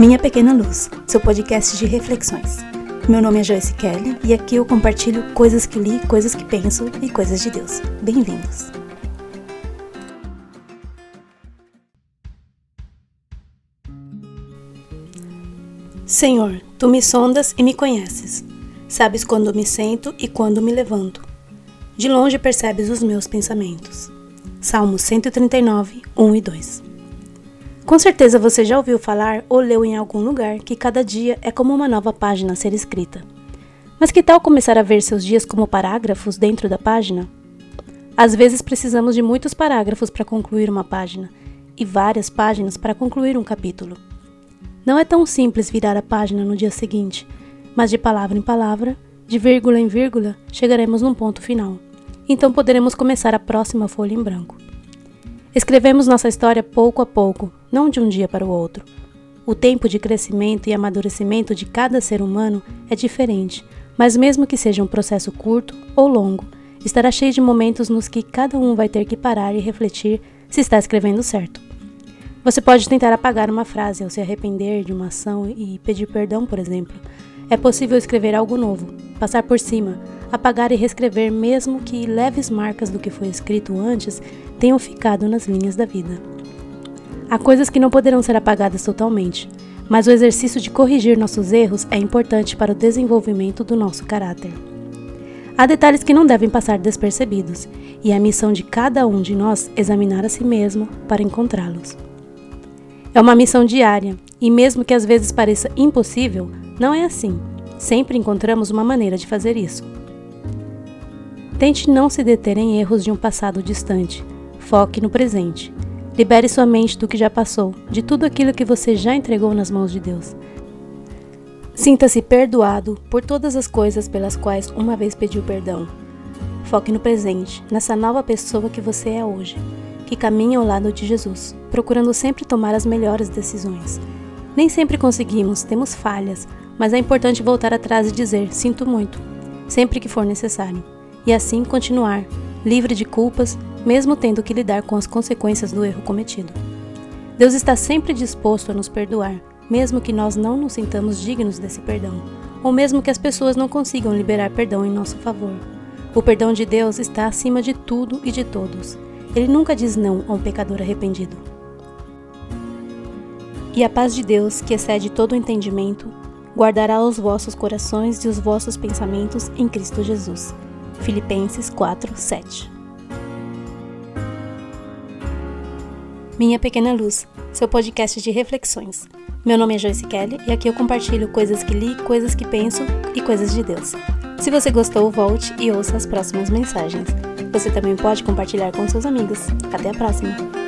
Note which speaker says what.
Speaker 1: Minha Pequena Luz, seu podcast de reflexões. Meu nome é Joyce Kelly e aqui eu compartilho coisas que li, coisas que penso e coisas de Deus. Bem-vindos! Senhor, tu me sondas e me conheces. Sabes quando me sento e quando me levanto. De longe percebes os meus pensamentos. Salmo 139, 1 e 2. Com certeza você já ouviu falar ou leu em algum lugar que cada dia é como uma nova página a ser escrita. Mas que tal começar a ver seus dias como parágrafos dentro da página? Às vezes precisamos de muitos parágrafos para concluir uma página e várias páginas para concluir um capítulo. Não é tão simples virar a página no dia seguinte, mas de palavra em palavra, de vírgula em vírgula, chegaremos num ponto final. Então poderemos começar a próxima folha em branco. Escrevemos nossa história pouco a pouco, não de um dia para o outro. O tempo de crescimento e amadurecimento de cada ser humano é diferente, mas mesmo que seja um processo curto ou longo, estará cheio de momentos nos que cada um vai ter que parar e refletir se está escrevendo certo. Você pode tentar apagar uma frase ou se arrepender de uma ação e pedir perdão, por exemplo. É possível escrever algo novo, passar por cima, apagar e reescrever, mesmo que leves marcas do que foi escrito antes tenham ficado nas linhas da vida. Há coisas que não poderão ser apagadas totalmente, mas o exercício de corrigir nossos erros é importante para o desenvolvimento do nosso caráter. Há detalhes que não devem passar despercebidos, e é a missão de cada um de nós examinar a si mesmo para encontrá-los. É uma missão diária, e mesmo que às vezes pareça impossível, não é assim. Sempre encontramos uma maneira de fazer isso. Tente não se deter em erros de um passado distante. Foque no presente. Libere sua mente do que já passou, de tudo aquilo que você já entregou nas mãos de Deus. Sinta-se perdoado por todas as coisas pelas quais uma vez pediu perdão. Foque no presente, nessa nova pessoa que você é hoje, que caminha ao lado de Jesus, procurando sempre tomar as melhores decisões. Nem sempre conseguimos, temos falhas, mas é importante voltar atrás e dizer: sinto muito, sempre que for necessário e assim continuar, livre de culpas, mesmo tendo que lidar com as consequências do erro cometido. Deus está sempre disposto a nos perdoar, mesmo que nós não nos sintamos dignos desse perdão, ou mesmo que as pessoas não consigam liberar perdão em nosso favor. O perdão de Deus está acima de tudo e de todos. Ele nunca diz não a um pecador arrependido. E a paz de Deus, que excede todo o entendimento, guardará os vossos corações e os vossos pensamentos em Cristo Jesus. Filipenses 4, 7. Minha Pequena Luz, seu podcast de reflexões. Meu nome é Joyce Kelly e aqui eu compartilho coisas que li, coisas que penso e coisas de Deus. Se você gostou, volte e ouça as próximas mensagens. Você também pode compartilhar com seus amigos. Até a próxima!